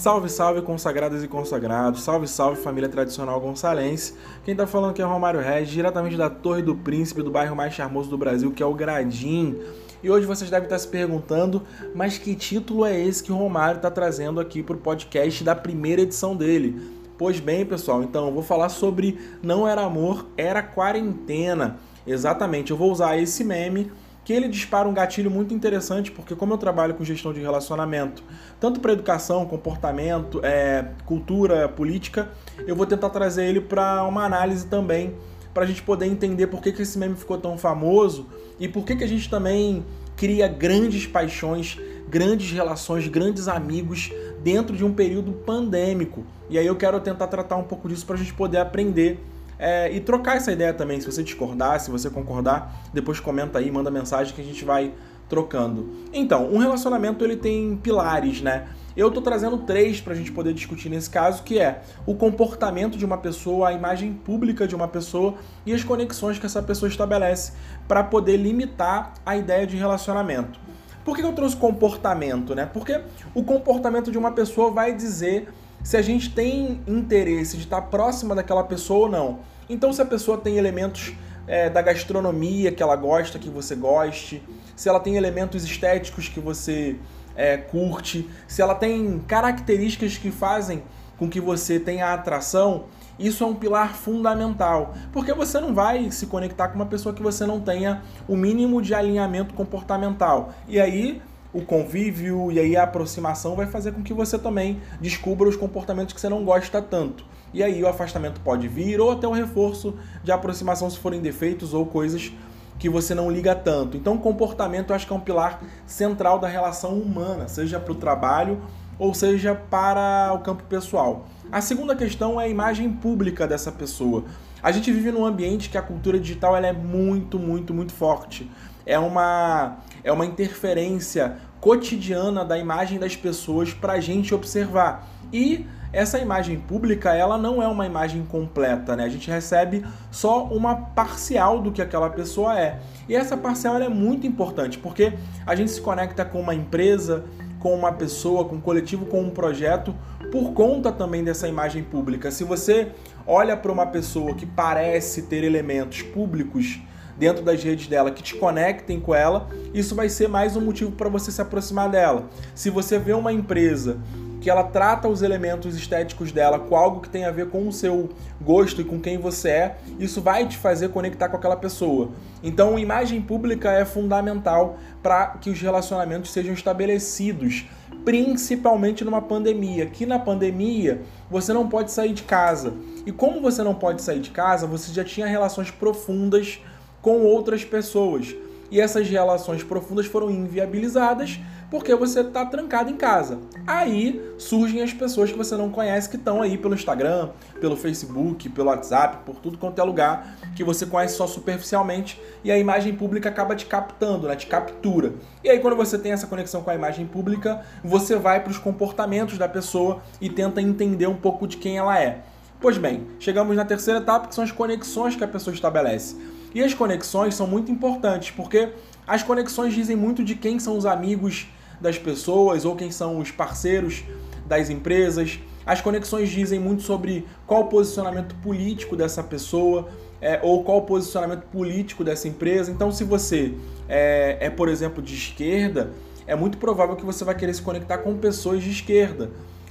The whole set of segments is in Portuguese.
Salve, salve, consagradas e consagrados. Salve, salve, família tradicional gonçalense. Quem tá falando aqui é o Romário Regis, diretamente da Torre do Príncipe, do bairro mais charmoso do Brasil, que é o Gradim. E hoje vocês devem estar se perguntando, mas que título é esse que o Romário está trazendo aqui para o podcast da primeira edição dele? Pois bem, pessoal, então eu vou falar sobre Não Era Amor, Era Quarentena. Exatamente, eu vou usar esse meme que ele dispara um gatilho muito interessante, porque como eu trabalho com gestão de relacionamento, tanto para educação, comportamento, é, cultura, política, eu vou tentar trazer ele para uma análise também, para a gente poder entender por que, que esse meme ficou tão famoso e por que, que a gente também cria grandes paixões, grandes relações, grandes amigos dentro de um período pandêmico. E aí eu quero tentar tratar um pouco disso para a gente poder aprender é, e trocar essa ideia também. Se você discordar, se você concordar, depois comenta aí, manda mensagem que a gente vai trocando. Então, um relacionamento ele tem pilares, né? Eu tô trazendo três para a gente poder discutir nesse caso, que é o comportamento de uma pessoa, a imagem pública de uma pessoa e as conexões que essa pessoa estabelece para poder limitar a ideia de relacionamento. Por que eu trouxe comportamento, né? Porque o comportamento de uma pessoa vai dizer se a gente tem interesse de estar próxima daquela pessoa ou não. Então, se a pessoa tem elementos é, da gastronomia que ela gosta, que você goste, se ela tem elementos estéticos que você é, curte, se ela tem características que fazem com que você tenha atração, isso é um pilar fundamental, porque você não vai se conectar com uma pessoa que você não tenha o mínimo de alinhamento comportamental. E aí o convívio e aí a aproximação vai fazer com que você também descubra os comportamentos que você não gosta tanto. E aí o afastamento pode vir ou até o reforço de aproximação se forem defeitos ou coisas que você não liga tanto. Então, comportamento eu acho que é um pilar central da relação humana, seja para o trabalho ou seja para o campo pessoal. A segunda questão é a imagem pública dessa pessoa. A gente vive num ambiente que a cultura digital ela é muito, muito, muito forte é uma, é uma interferência cotidiana da imagem das pessoas para a gente observar. E essa imagem pública, ela não é uma imagem completa, né? A gente recebe só uma parcial do que aquela pessoa é. E essa parcial é muito importante, porque a gente se conecta com uma empresa, com uma pessoa, com um coletivo, com um projeto, por conta também dessa imagem pública. Se você olha para uma pessoa que parece ter elementos públicos dentro das redes dela que te conectem com ela, isso vai ser mais um motivo para você se aproximar dela. Se você vê uma empresa que ela trata os elementos estéticos dela com algo que tem a ver com o seu gosto e com quem você é, isso vai te fazer conectar com aquela pessoa. Então, imagem pública é fundamental para que os relacionamentos sejam estabelecidos, principalmente numa pandemia. Que na pandemia você não pode sair de casa. E como você não pode sair de casa, você já tinha relações profundas com outras pessoas. E essas relações profundas foram inviabilizadas porque você está trancado em casa. Aí surgem as pessoas que você não conhece que estão aí pelo Instagram, pelo Facebook, pelo WhatsApp, por tudo quanto é lugar que você conhece só superficialmente e a imagem pública acaba te captando, né? te captura. E aí quando você tem essa conexão com a imagem pública, você vai para os comportamentos da pessoa e tenta entender um pouco de quem ela é. Pois bem, chegamos na terceira etapa, que são as conexões que a pessoa estabelece. E as conexões são muito importantes, porque as conexões dizem muito de quem são os amigos das pessoas ou quem são os parceiros das empresas. As conexões dizem muito sobre qual o posicionamento político dessa pessoa é, ou qual o posicionamento político dessa empresa. Então, se você é, é, por exemplo, de esquerda, é muito provável que você vai querer se conectar com pessoas de esquerda.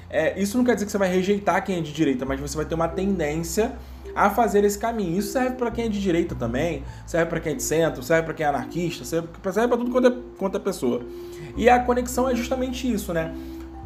É, isso não quer dizer que você vai rejeitar quem é de direita, mas você vai ter uma tendência a fazer esse caminho. Isso serve para quem é de direita também, serve para quem é de centro, serve para quem é anarquista, serve para tudo quanto é, quanto é pessoa. E a conexão é justamente isso, né?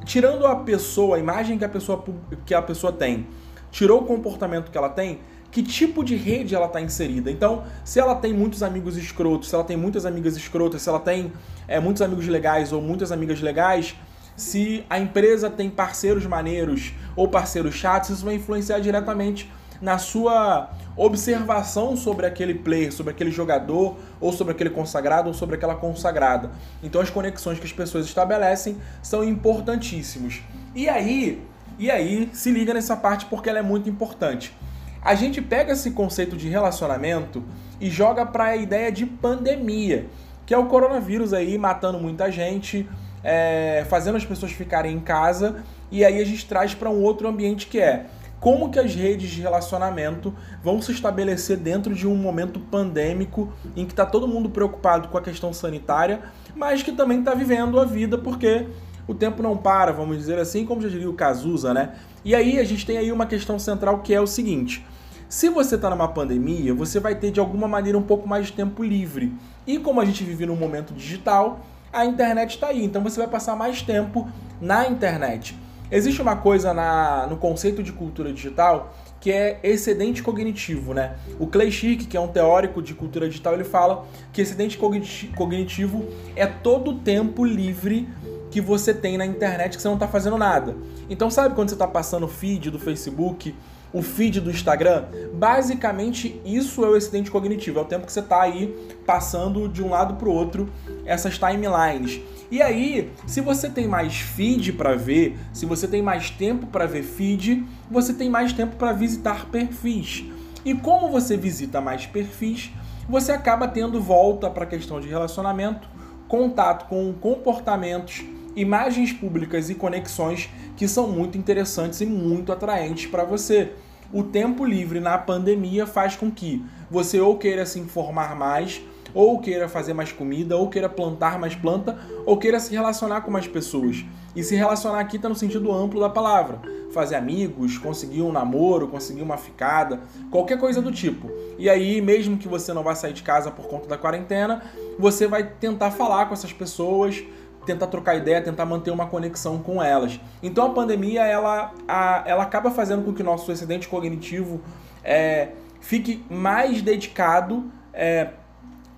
Tirando a pessoa, a imagem que a pessoa, que a pessoa tem, tirou o comportamento que ela tem, que tipo de rede ela está inserida. Então, se ela tem muitos amigos escrotos, se ela tem muitas amigas escrotas, se ela tem é, muitos amigos legais ou muitas amigas legais, se a empresa tem parceiros maneiros ou parceiros chatos, isso vai influenciar diretamente na sua observação sobre aquele player, sobre aquele jogador, ou sobre aquele consagrado, ou sobre aquela consagrada. Então as conexões que as pessoas estabelecem são importantíssimos. E aí, e aí, se liga nessa parte porque ela é muito importante. A gente pega esse conceito de relacionamento e joga para a ideia de pandemia, que é o coronavírus aí matando muita gente, é, fazendo as pessoas ficarem em casa E aí a gente traz para um outro ambiente que é como que as redes de relacionamento vão se estabelecer dentro de um momento pandêmico em que está todo mundo preocupado com a questão sanitária, mas que também está vivendo a vida porque o tempo não para, vamos dizer assim, como já diria o Cazuza, né? E aí a gente tem aí uma questão central que é o seguinte: se você está numa pandemia, você vai ter de alguma maneira um pouco mais de tempo livre. E como a gente vive num momento digital, a internet está aí, então você vai passar mais tempo na internet. Existe uma coisa na, no conceito de cultura digital que é excedente cognitivo, né? O Clay Shirk, que é um teórico de cultura digital, ele fala que excedente cognitivo é todo o tempo livre que você tem na internet que você não está fazendo nada. Então sabe quando você está passando feed do Facebook, o feed do Instagram? Basicamente isso é o excedente cognitivo, é o tempo que você está aí passando de um lado para o outro essas timelines. E aí, se você tem mais feed para ver, se você tem mais tempo para ver feed, você tem mais tempo para visitar perfis. E como você visita mais perfis, você acaba tendo volta para a questão de relacionamento, contato com comportamentos, imagens públicas e conexões que são muito interessantes e muito atraentes para você. O tempo livre na pandemia faz com que você ou queira se informar mais, ou queira fazer mais comida, ou queira plantar mais planta, ou queira se relacionar com mais pessoas. E se relacionar aqui está no sentido amplo da palavra. Fazer amigos, conseguir um namoro, conseguir uma ficada, qualquer coisa do tipo. E aí, mesmo que você não vá sair de casa por conta da quarentena, você vai tentar falar com essas pessoas, tentar trocar ideia, tentar manter uma conexão com elas. Então a pandemia ela, a, ela acaba fazendo com que o nosso excedente cognitivo é, fique mais dedicado é,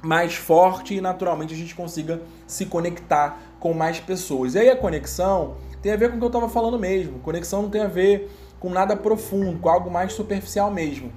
mais forte e naturalmente a gente consiga se conectar com mais pessoas. E aí a conexão tem a ver com o que eu estava falando mesmo. Conexão não tem a ver com nada profundo, com algo mais superficial mesmo.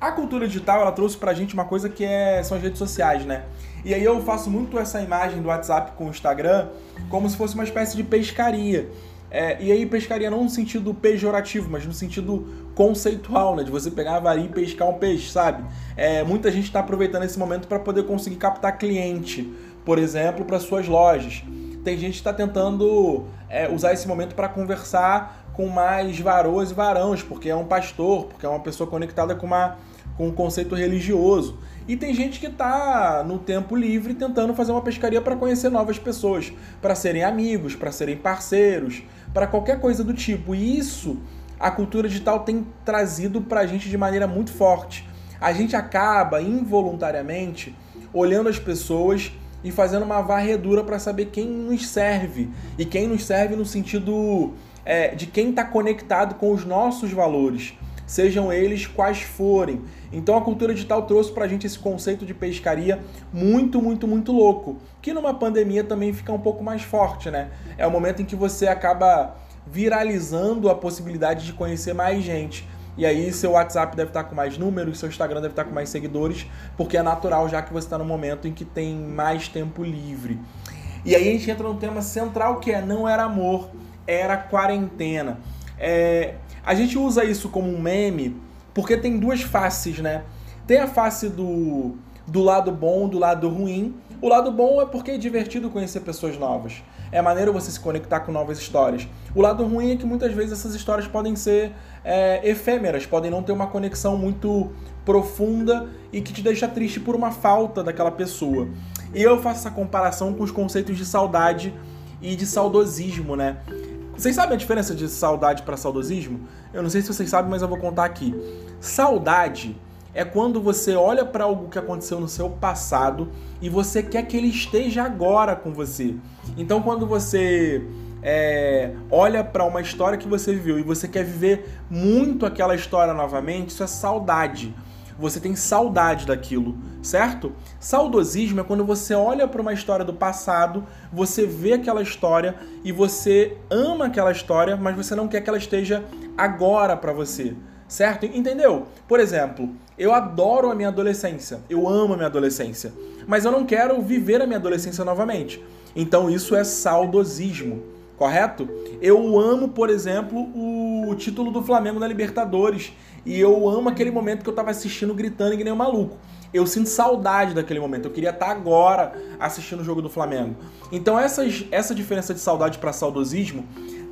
A cultura digital ela trouxe pra gente uma coisa que é, são as redes sociais, né? E aí eu faço muito essa imagem do WhatsApp com o Instagram como se fosse uma espécie de pescaria. É, e aí pescaria não no sentido pejorativo, mas no sentido conceitual, né? De você pegar a varinha e pescar um peixe, sabe? É, muita gente está aproveitando esse momento para poder conseguir captar cliente, por exemplo, para suas lojas. Tem gente que está tentando é, usar esse momento para conversar com mais varoas e varãos, porque é um pastor, porque é uma pessoa conectada com, uma, com um conceito religioso. E tem gente que está no tempo livre tentando fazer uma pescaria para conhecer novas pessoas, para serem amigos, para serem parceiros, para qualquer coisa do tipo. E isso a cultura digital tem trazido para a gente de maneira muito forte. A gente acaba involuntariamente olhando as pessoas e fazendo uma varredura para saber quem nos serve e quem nos serve no sentido é, de quem está conectado com os nossos valores, sejam eles quais forem. Então a cultura digital trouxe para a gente esse conceito de pescaria muito, muito, muito louco, que numa pandemia também fica um pouco mais forte, né? É o momento em que você acaba viralizando a possibilidade de conhecer mais gente. E aí seu WhatsApp deve estar com mais números, seu Instagram deve estar com mais seguidores, porque é natural já que você está no momento em que tem mais tempo livre. E aí a gente entra no tema central que é não era amor, era quarentena. É, a gente usa isso como um meme porque tem duas faces, né? Tem a face do, do lado bom, do lado ruim. O lado bom é porque é divertido conhecer pessoas novas é maneiro você se conectar com novas histórias. O lado ruim é que muitas vezes essas histórias podem ser é, efêmeras, podem não ter uma conexão muito profunda e que te deixa triste por uma falta daquela pessoa. E eu faço essa comparação com os conceitos de saudade e de saudosismo, né? Vocês sabem a diferença de saudade para saudosismo? Eu não sei se vocês sabem, mas eu vou contar aqui. Saudade é quando você olha para algo que aconteceu no seu passado e você quer que ele esteja agora com você. Então, quando você é, olha para uma história que você viveu e você quer viver muito aquela história novamente, isso é saudade. Você tem saudade daquilo, certo? Saudosismo é quando você olha para uma história do passado, você vê aquela história e você ama aquela história, mas você não quer que ela esteja agora para você certo? Entendeu? Por exemplo, eu adoro a minha adolescência, eu amo a minha adolescência, mas eu não quero viver a minha adolescência novamente. Então isso é saudosismo, correto? Eu amo, por exemplo, o título do Flamengo na Libertadores e eu amo aquele momento que eu tava assistindo gritando que nem um maluco. Eu sinto saudade daquele momento. Eu queria estar agora assistindo o jogo do Flamengo. Então essas, essa diferença de saudade para saudosismo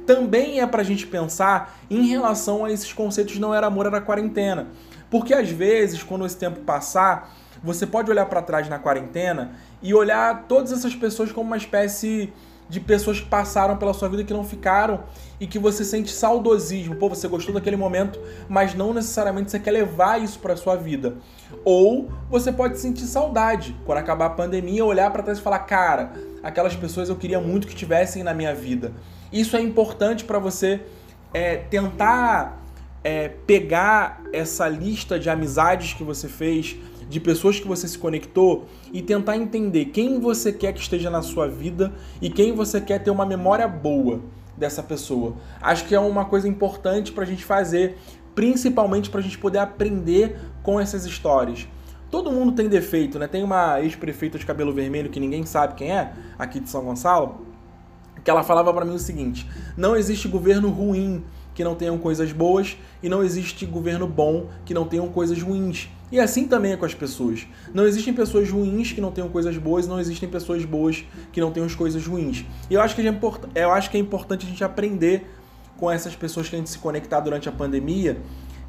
também é para a gente pensar em relação a esses conceitos não era amor, era quarentena. Porque às vezes, quando esse tempo passar, você pode olhar para trás na quarentena e olhar todas essas pessoas como uma espécie de pessoas que passaram pela sua vida que não ficaram e que você sente saudosismo. Pô, você gostou daquele momento, mas não necessariamente você quer levar isso para sua vida. Ou você pode sentir saudade quando acabar a pandemia, olhar para trás e falar: "Cara, aquelas pessoas eu queria muito que estivessem na minha vida". Isso é importante para você é, tentar é, pegar essa lista de amizades que você fez, de pessoas que você se conectou e tentar entender quem você quer que esteja na sua vida e quem você quer ter uma memória boa dessa pessoa. Acho que é uma coisa importante para a gente fazer, principalmente para a gente poder aprender com essas histórias. Todo mundo tem defeito, né? Tem uma ex-prefeita de cabelo vermelho que ninguém sabe quem é, aqui de São Gonçalo, que ela falava para mim o seguinte: não existe governo ruim que não tenham coisas boas e não existe governo bom que não tenham coisas ruins. E assim também é com as pessoas. Não existem pessoas ruins que não tenham coisas boas, não existem pessoas boas que não tenham as coisas ruins. E eu acho que é, import... eu acho que é importante a gente aprender com essas pessoas que a gente se conectar durante a pandemia,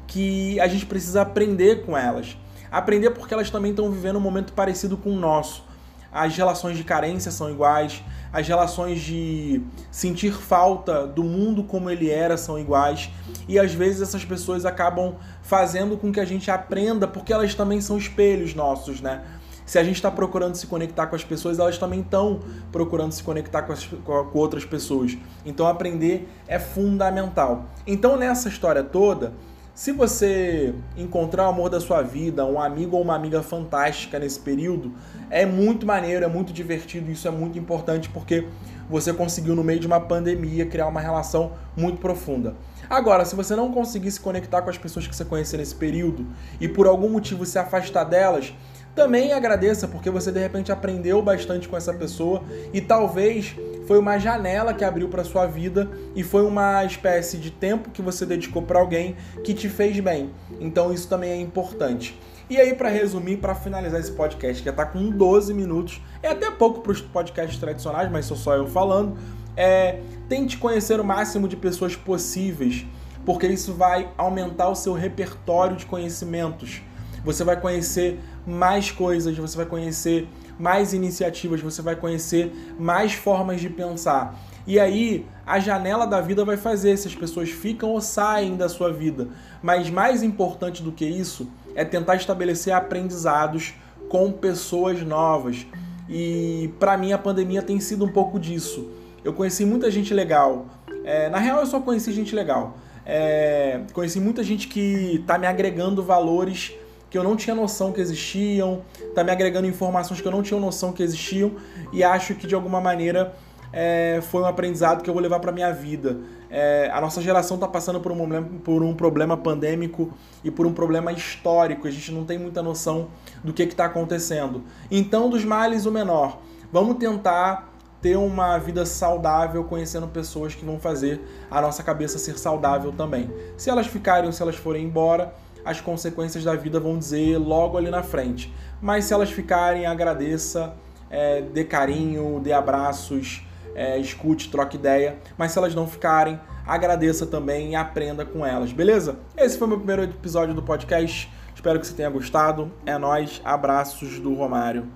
que a gente precisa aprender com elas. Aprender porque elas também estão vivendo um momento parecido com o nosso. As relações de carência são iguais, as relações de sentir falta do mundo como ele era são iguais e às vezes essas pessoas acabam fazendo com que a gente aprenda porque elas também são espelhos nossos, né? Se a gente está procurando se conectar com as pessoas, elas também estão procurando se conectar com, as, com outras pessoas. Então aprender é fundamental. Então nessa história toda, se você encontrar o amor da sua vida, um amigo ou uma amiga fantástica nesse período, é muito maneiro, é muito divertido, isso é muito importante porque você conseguiu no meio de uma pandemia criar uma relação muito profunda. Agora, se você não conseguir se conectar com as pessoas que você conhecer nesse período e por algum motivo se afastar delas, também agradeça porque você de repente aprendeu bastante com essa pessoa e talvez foi uma janela que abriu para sua vida e foi uma espécie de tempo que você dedicou para alguém que te fez bem. Então isso também é importante. E aí, para resumir, para finalizar esse podcast, que já está com 12 minutos, é até pouco para os podcasts tradicionais, mas sou só eu falando. É, tente conhecer o máximo de pessoas possíveis, porque isso vai aumentar o seu repertório de conhecimentos. Você vai conhecer mais coisas, você vai conhecer mais iniciativas, você vai conhecer mais formas de pensar. E aí, a janela da vida vai fazer se as pessoas ficam ou saem da sua vida. Mas mais importante do que isso é tentar estabelecer aprendizados com pessoas novas. E para mim a pandemia tem sido um pouco disso. Eu conheci muita gente legal. É, na real, eu só conheci gente legal. É, conheci muita gente que está me agregando valores que eu não tinha noção que existiam, tá me agregando informações que eu não tinha noção que existiam e acho que de alguma maneira é, foi um aprendizado que eu vou levar para minha vida. É, a nossa geração está passando por um, por um problema pandêmico e por um problema histórico. A gente não tem muita noção do que está acontecendo. Então, dos males, o menor. Vamos tentar ter uma vida saudável conhecendo pessoas que vão fazer a nossa cabeça ser saudável também. Se elas ficarem ou se elas forem embora, as consequências da vida vão dizer logo ali na frente. Mas se elas ficarem, agradeça, é, dê carinho, dê abraços, é, escute, troque ideia. Mas se elas não ficarem, agradeça também e aprenda com elas, beleza? Esse foi o meu primeiro episódio do podcast. Espero que você tenha gostado. É nós, abraços do Romário.